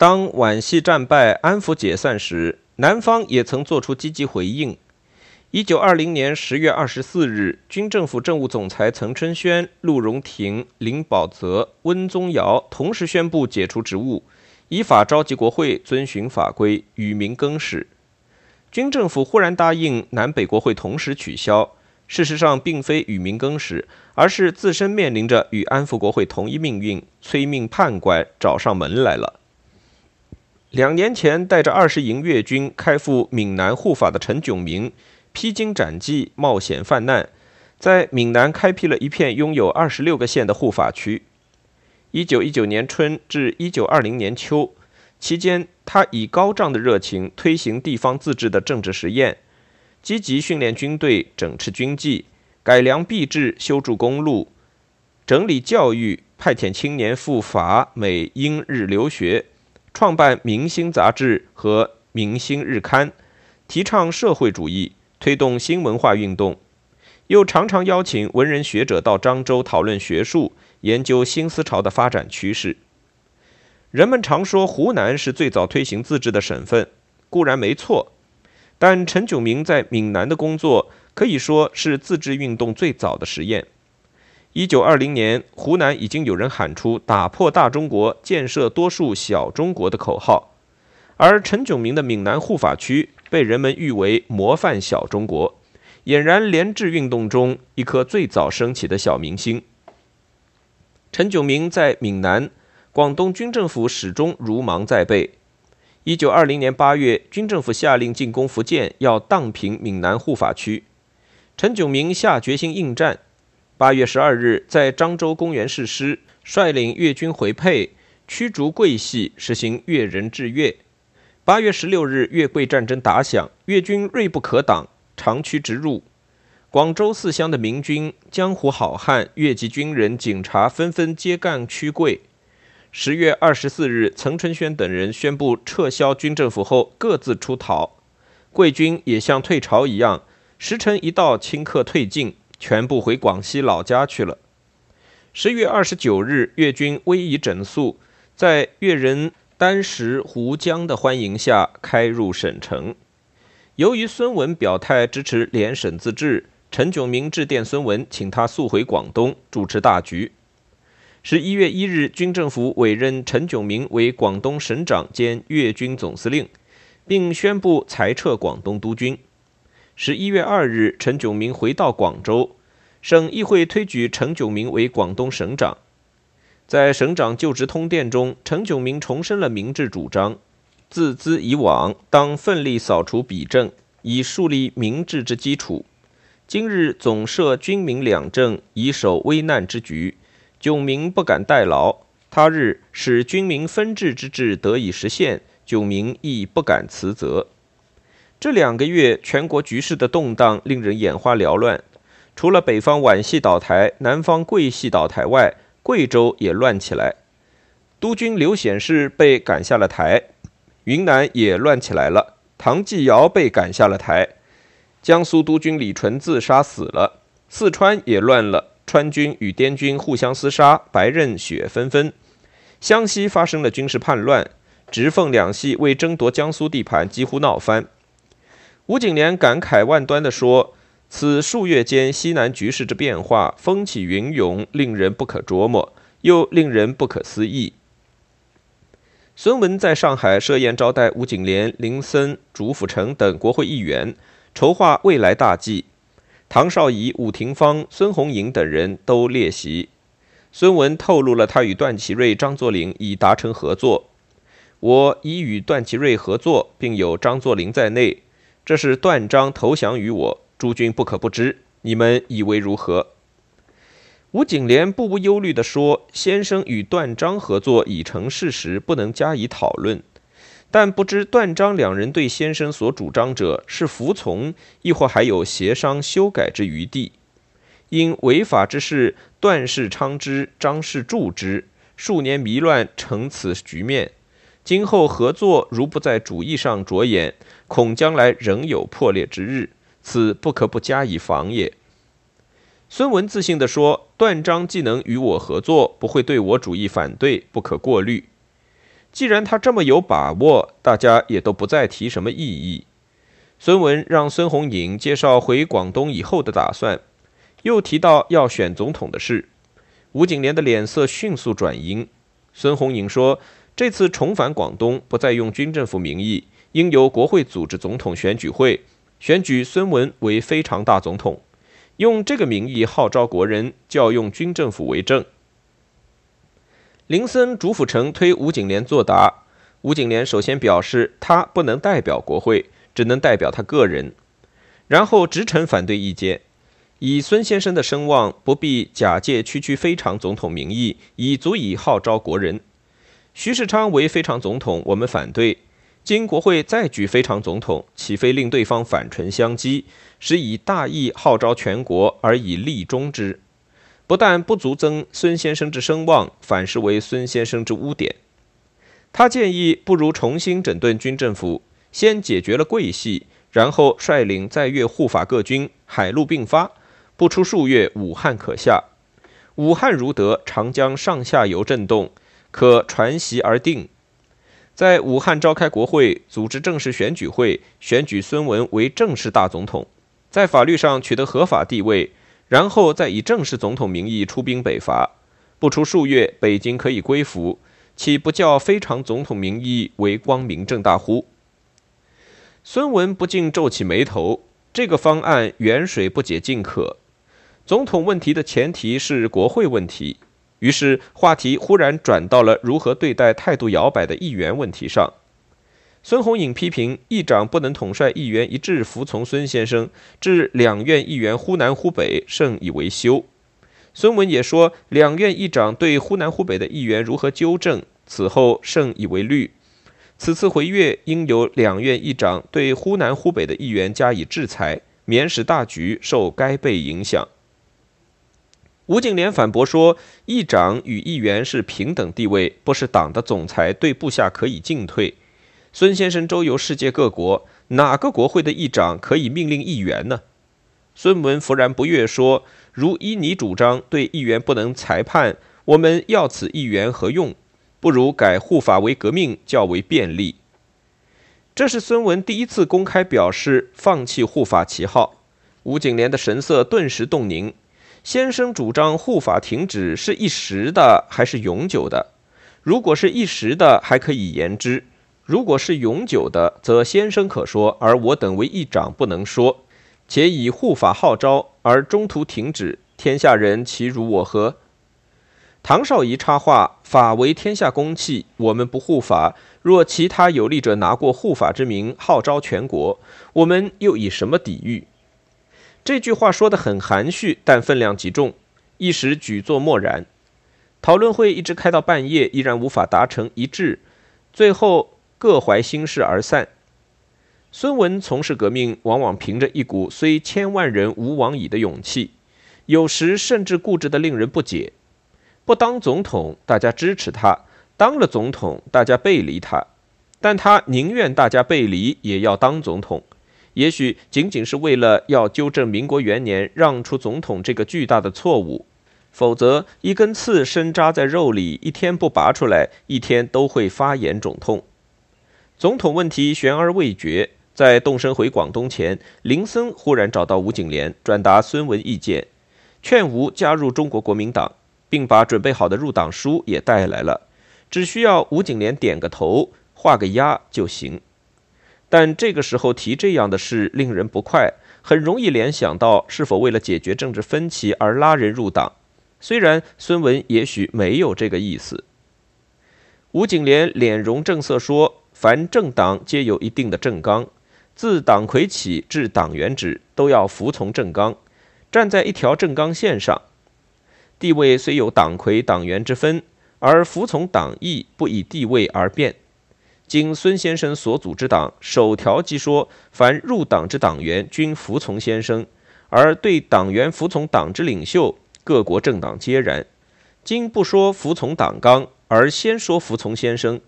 当皖系战败、安抚解散时，南方也曾作出积极回应。一九二零年十月二十四日，军政府政务总裁岑春轩、陆荣廷、林保泽、温宗尧同时宣布解除职务，依法召集国会，遵循法规，与民更始。军政府忽然答应南北国会同时取消，事实上并非与民更始，而是自身面临着与安抚国会同一命运，催命判官找上门来了。两年前，带着二十营粤军开赴闽南护法的陈炯明。披荆斩棘，冒险犯难，在闽南开辟了一片拥有二十六个县的护法区。一九一九年春至一九二零年秋期间，他以高涨的热情推行地方自治的政治实验，积极训练军队，整治军纪，改良币制，修筑公路，整理教育，派遣青年赴法美英日留学，创办《明星》杂志和《明星日刊》，提倡社会主义。推动新文化运动，又常常邀请文人学者到漳州讨论学术，研究新思潮的发展趋势。人们常说湖南是最早推行自治的省份，固然没错，但陈炯明在闽南的工作可以说是自治运动最早的实验。一九二零年，湖南已经有人喊出“打破大中国，建设多数小中国”的口号，而陈炯明的闽南护法区。被人们誉为模范小中国，俨然联治运动中一颗最早升起的小明星。陈炯明在闽南、广东军政府始终如芒在背。一九二零年八月，军政府下令进攻福建，要荡平闽南护法区。陈炯明下决心应战。八月十二日，在漳州公园誓师，率领粤军回沛，驱逐桂系，实行粤人治粤。八月十六日，粤桂战争打响，粤军锐不可挡，长驱直入。广州四乡的明军、江湖好汉、粤籍军人、警察纷纷揭竿驱桂。十月二十四日，岑春轩等人宣布撤销军政府后，各自出逃。桂军也像退潮一样，时辰一到，顷刻退尽，全部回广西老家去了。十月二十九日，粤军威仪整肃，在粤人。丹石胡江的欢迎下，开入省城。由于孙文表态支持联省自治，陈炯明致电孙文，请他速回广东主持大局。十一月一日，军政府委任陈炯明为广东省长兼粤军总司令，并宣布裁撤广东督军。十一月二日，陈炯明回到广州，省议会推举陈炯明为广东省长。在省长就职通电中，陈炯明重申了明治主张：自兹以往，当奋力扫除弊政，以树立明治之基础。今日总设军民两政，以守危难之局，炯明不敢代劳。他日使军民分治之志得以实现，炯明亦不敢辞责。这两个月，全国局势的动荡令人眼花缭乱。除了北方皖系倒台，南方桂系倒台外，贵州也乱起来，督军刘显世被赶下了台；云南也乱起来了，唐继尧被赶下了台；江苏督军李纯自杀死了；四川也乱了，川军与滇军互相厮杀，白刃血纷纷；湘西发生了军事叛乱，直奉两系为争夺江苏地盘几乎闹翻。吴景莲感慨万端地说。此数月间，西南局势之变化，风起云涌，令人不可琢磨，又令人不可思议。孙文在上海设宴招待吴景莲、林森、竺辅成等国会议员，筹划未来大计。唐绍仪、伍廷芳、孙红莹等人都列席。孙文透露了他与段祺瑞、张作霖已达成合作。我已与段祺瑞合作，并有张作霖在内。这是段章投降于我。诸君不可不知，你们以为如何？吴景莲不无忧虑地说：“先生与段章合作已成事实，不能加以讨论。但不知段章两人对先生所主张者是服从，亦或还有协商修改之余地？因违法之事，段氏昌之，张氏助之，数年迷乱成此局面。今后合作如不在主义上着眼，恐将来仍有破裂之日。”此不可不加以防也。孙文自信地说：“段章既能与我合作，不会对我主义反对，不可过虑。”既然他这么有把握，大家也都不再提什么异议。孙文让孙宏颖介绍回广东以后的打算，又提到要选总统的事。吴景莲的脸色迅速转阴。孙宏颖说：“这次重返广东，不再用军政府名义，应由国会组织总统选举会，选举孙文为非常大总统，用这个名义号召国人，叫用军政府为证。”林森主府城推吴景莲作答，吴景莲首先表示他不能代表国会。只能代表他个人，然后直陈反对意见。以孙先生的声望，不必假借区区非常总统名义，已足以号召国人。徐世昌为非常总统，我们反对。经国会再举非常总统，岂非令对方反唇相讥，使以大义号召全国，而以利终之？不但不足增孙先生之声望，反是为孙先生之污点。他建议，不如重新整顿军政府。先解决了桂系，然后率领在粤护法各军，海陆并发，不出数月，武汉可下。武汉如得，长江上下游震动，可传习而定。在武汉召开国会，组织正式选举会，选举孙文为正式大总统，在法律上取得合法地位，然后再以正式总统名义出兵北伐。不出数月，北京可以归服，岂不叫非常总统名义为光明正大乎？孙文不禁皱起眉头，这个方案远水不解近渴。总统问题的前提是国会问题，于是话题忽然转到了如何对待态度摇摆的议员问题上。孙宏颖批评议长不能统帅议员一致服从孙先生，致两院议员忽南忽北，甚以为羞。孙文也说，两院议长对忽南忽北的议员如何纠正，此后甚以为虑。此次回粤，应由两院议长对忽南忽北的议员加以制裁，免使大局受该被影响。吴景莲反驳说，议长与议员是平等地位，不是党的总裁对部下可以进退。孙先生周游世界各国，哪个国会的议长可以命令议员呢？孙文弗然不悦说，如依你主张，对议员不能裁判，我们要此议员何用？不如改护法为革命，较为便利。这是孙文第一次公开表示放弃护法旗号。吴景莲的神色顿时动凝。先生主张护法停止是一时的还是永久的？如果是一时的，还可以言之；如果是永久的，则先生可说，而我等为议长不能说。且以护法号召而中途停止，天下人其如我何？唐绍仪插话：“法为天下公器，我们不护法。若其他有力者拿过护法之名号召全国，我们又以什么抵御？”这句话说得很含蓄，但分量极重，一时举座默然。讨论会一直开到半夜，依然无法达成一致，最后各怀心事而散。孙文从事革命，往往凭着一股虽千万人吾往矣的勇气，有时甚至固执得令人不解。不当总统，大家支持他；当了总统，大家背离他。但他宁愿大家背离，也要当总统。也许仅仅是为了要纠正民国元年让出总统这个巨大的错误，否则一根刺深扎在肉里，一天不拔出来，一天都会发炎肿痛。总统问题悬而未决，在动身回广东前，林森忽然找到吴景莲，转达孙文意见，劝吴加入中国国民党。并把准备好的入党书也带来了，只需要吴景莲点个头、画个押就行。但这个时候提这样的事令人不快，很容易联想到是否为了解决政治分歧而拉人入党。虽然孙文也许没有这个意思。吴景莲脸容正色说：“凡政党皆有一定的政纲，自党魁起至党员止，都要服从政纲，站在一条政纲线上。”地位虽有党魁党员之分，而服从党意不以地位而变。经孙先生所组织党，首条即说，凡入党之党员均服从先生；而对党员服从党之领袖，各国政党皆然。今不说服从党纲，而先说服从先生，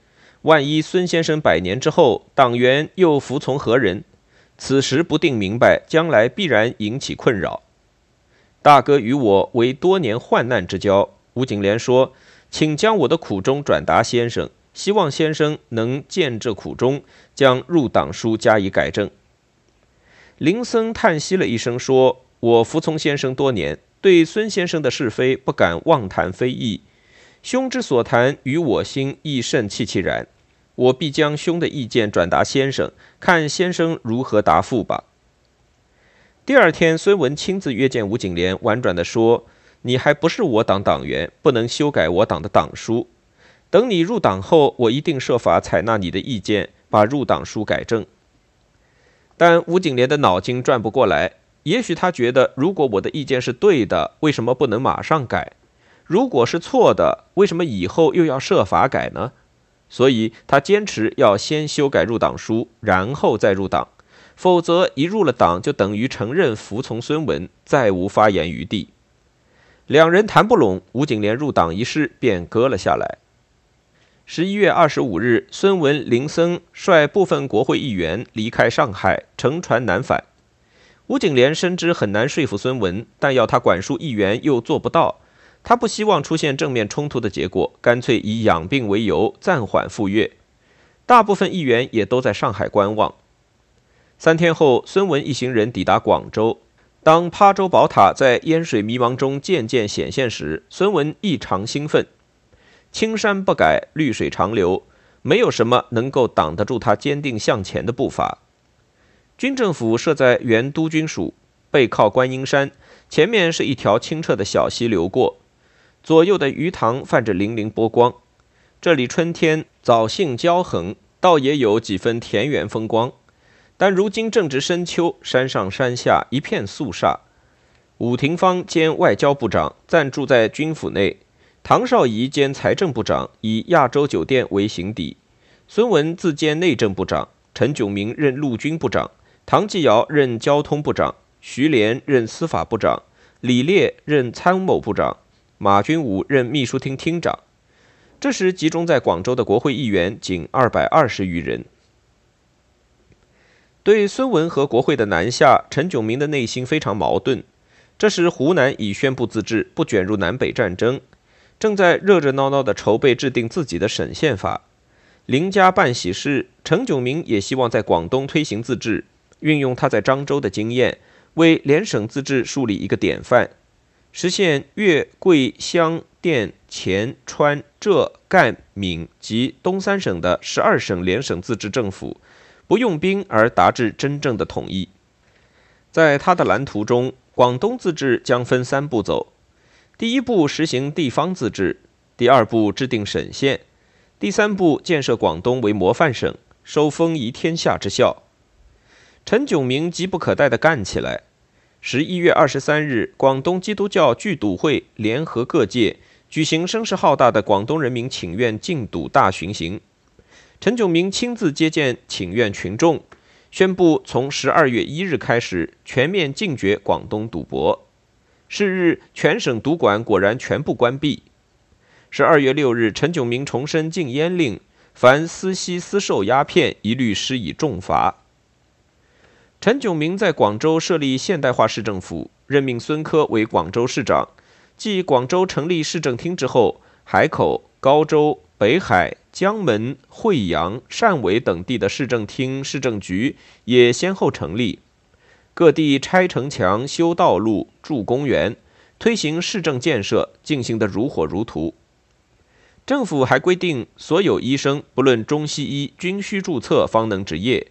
万一孙先生百年之后，党员又服从何人？此时不定明白，将来必然引起困扰。大哥与我为多年患难之交，吴景莲说：“请将我的苦衷转达先生，希望先生能见这苦衷，将入党书加以改正。林森叹息了一声，说：“我服从先生多年，对孙先生的是非不敢妄谈非议。兄之所谈，与我心亦甚戚戚然。我必将兄的意见转达先生，看先生如何答复吧。”第二天，孙文亲自约见吴景莲，婉转地说：“你还不是我党党员，不能修改我党的党书。等你入党后，我一定设法采纳你的意见，把入党书改正。”但吴景莲的脑筋转不过来。也许他觉得，如果我的意见是对的，为什么不能马上改？如果是错的，为什么以后又要设法改呢？所以他坚持要先修改入党书，然后再入党。否则，一入了党，就等于承认服从孙文，再无发言余地。两人谈不拢，吴景莲入党一事便搁了下来。十一月二十五日，孙文、林森率部分国会议员离开上海，乘船南返。吴景莲深知很难说服孙文，但要他管束议员又做不到。他不希望出现正面冲突的结果，干脆以养病为由暂缓赴粤。大部分议员也都在上海观望。三天后，孙文一行人抵达广州。当琶洲宝塔在烟水迷茫中渐渐显现时，孙文异常兴奋。青山不改，绿水长流，没有什么能够挡得住他坚定向前的步伐。军政府设在原督军署，背靠观音山，前面是一条清澈的小溪流过，左右的鱼塘泛着粼粼波光。这里春天藻杏交横，倒也有几分田园风光。但如今正值深秋，山上山下一片肃杀。武廷芳兼外交部长暂住在军府内，唐绍仪兼财政部长，以亚洲酒店为行底。孙文自兼内政部长，陈炯明任陆军部长，唐继尧任交通部长，徐连任司法部长，李烈任参谋部长，马君武任秘书厅厅长。这时集中在广州的国会议员仅二百二十余人。对孙文和国会的南下，陈炯明的内心非常矛盾。这时，湖南已宣布自治，不卷入南北战争，正在热热闹闹地筹备制定自己的省宪法。林家办喜事，陈炯明也希望在广东推行自治，运用他在漳州的经验，为联省自治树立一个典范，实现粤、桂、湘、滇、黔、川、浙、赣、闽及东三省的十二省联省自治政府。不用兵而达至真正的统一，在他的蓝图中，广东自治将分三步走：第一步实行地方自治，第二步制定省县，第三步建设广东为模范省，收风仪天下之效。陈炯明急不可待地干起来。十一月二十三日，广东基督教聚赌会联合各界举行声势浩大的广东人民请愿禁赌大巡行。陈炯明亲自接见请愿群众，宣布从十二月一日开始全面禁绝广东赌博。是日，全省赌馆果然全部关闭。十二月六日，陈炯明重申禁烟令，凡私吸私售鸦片，一律施以重罚。陈炯明在广州设立现代化市政府，任命孙科为广州市长。继广州成立市政厅之后，海口、高州。北海、江门、惠阳、汕尾等地的市政厅、市政局也先后成立，各地拆城墙、修道路、筑公园，推行市政建设，进行得如火如荼。政府还规定，所有医生不论中西医均需注册方能执业；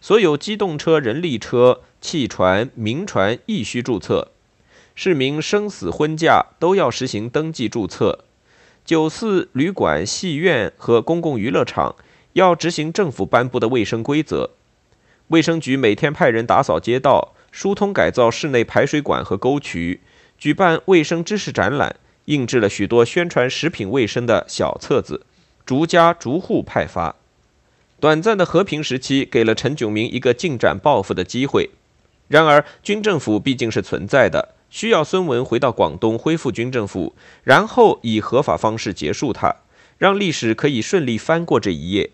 所有机动车、人力车、汽船、民船亦需注册；市民生死婚嫁都要实行登记注册。酒肆、旅馆、戏院和公共娱乐场要执行政府颁布的卫生规则。卫生局每天派人打扫街道、疏通改造室内排水管和沟渠，举办卫生知识展览，印制了许多宣传食品卫生的小册子，逐家逐户派发。短暂的和平时期给了陈炯明一个进展报复的机会。然而，军政府毕竟是存在的。需要孙文回到广东恢复军政府，然后以合法方式结束它，让历史可以顺利翻过这一页。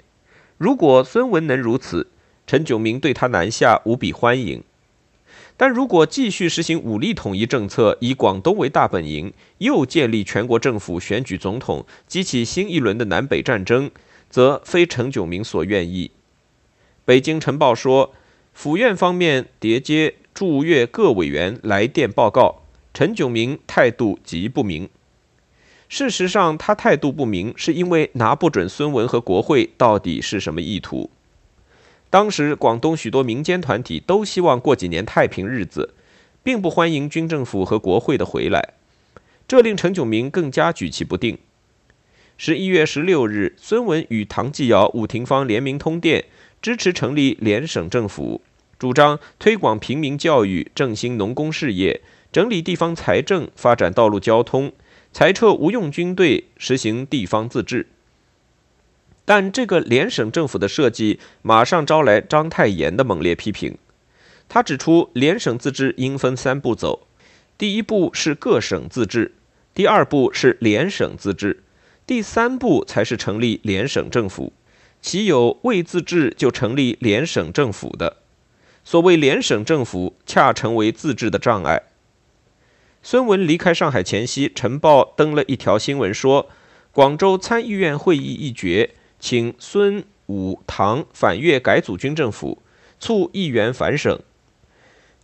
如果孙文能如此，陈炯明对他南下无比欢迎。但如果继续实行武力统一政策，以广东为大本营，又建立全国政府、选举总统，激起新一轮的南北战争，则非陈炯明所愿意。北京晨报说，府院方面叠接驻粤各委员来电报告，陈炯明态度极不明。事实上，他态度不明，是因为拿不准孙文和国会到底是什么意图。当时，广东许多民间团体都希望过几年太平日子，并不欢迎军政府和国会的回来，这令陈炯明更加举棋不定。十一月十六日，孙文与唐继尧、伍廷芳联名通电，支持成立联省政府，主张推广平民教育、振兴农工事业、整理地方财政、发展道路交通。裁撤无用军队，实行地方自治。但这个联省政府的设计马上招来章太炎的猛烈批评。他指出，联省自治应分三步走：第一步是各省自治，第二步是联省自治，第三步才是成立联省政府。岂有未自治就成立联省政府的？所谓联省政府，恰成为自治的障碍。孙文离开上海前夕，《晨报》登了一条新闻，说广州参议院会议一决，请孙、武、唐反粤改组军政府，促议员返省。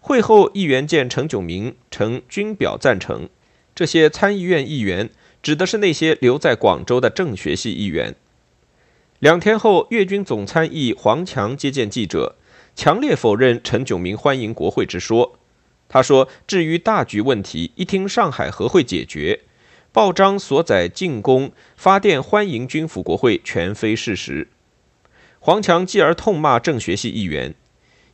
会后，议员见陈炯明，呈均表赞成。这些参议院议员指的是那些留在广州的政学系议员。两天后，粤军总参议黄强接见记者，强烈否认陈炯明欢迎国会之说。他说：“至于大局问题，一听上海和会解决。报章所载进攻发电欢迎军府国会，全非事实。”黄强继而痛骂政学系议员：“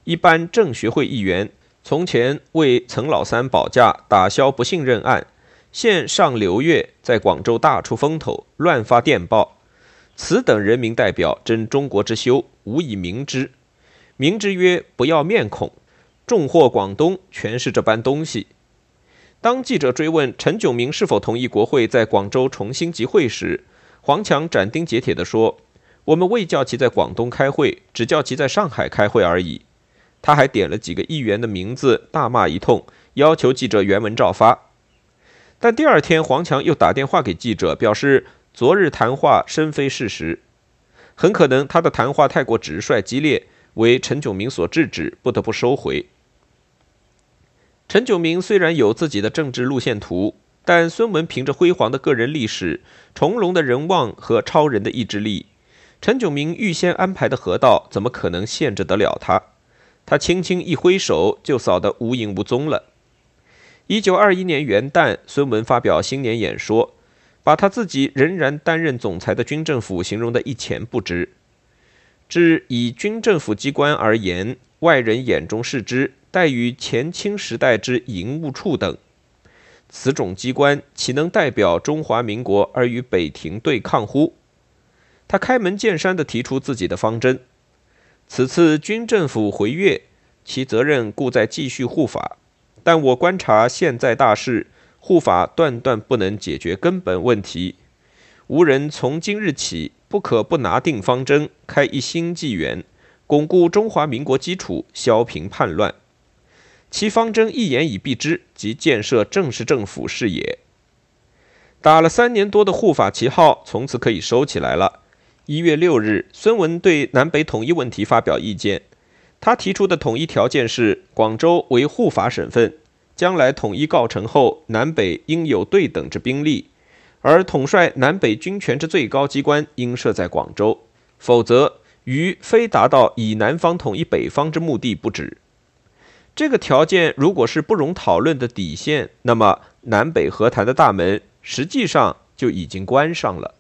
一般政学会议员从前为岑老三保驾，打消不信任案，现上刘月在广州大出风头，乱发电报。此等人民代表，真中国之羞，无以明之。明之曰：不要面孔。”重获广东全是这般东西。当记者追问陈炯明是否同意国会在广州重新集会时，黄强斩钉截铁地说：“我们未叫其在广东开会，只叫其在上海开会而已。”他还点了几个议员的名字，大骂一通，要求记者原文照发。但第二天，黄强又打电话给记者，表示昨日谈话深非事实，很可能他的谈话太过直率激烈，为陈炯明所制止，不得不收回。陈炯明虽然有自己的政治路线图，但孙文凭着辉煌的个人历史、重隆的人望和超人的意志力，陈炯明预先安排的河道怎么可能限制得了他？他轻轻一挥手，就扫得无影无踪了。一九二一年元旦，孙文发表新年演说，把他自己仍然担任总裁的军政府形容得一钱不值。至以军政府机关而言，外人眼中视之。待与前清时代之营务处等，此种机关岂能代表中华民国而与北庭对抗乎？他开门见山地提出自己的方针：此次军政府回粤，其责任故在继续护法，但我观察现在大势，护法断断不能解决根本问题。无人从今日起不可不拿定方针，开一新纪元，巩固中华民国基础，消平叛乱。其方针一言以蔽之，即建设正式政府是也。打了三年多的护法旗号，从此可以收起来了。一月六日，孙文对南北统一问题发表意见，他提出的统一条件是：广州为护法省份，将来统一告成后，南北应有对等之兵力，而统帅南北军权之最高机关应设在广州，否则于非达到以南方统一北方之目的不止。这个条件如果是不容讨论的底线，那么南北和谈的大门实际上就已经关上了。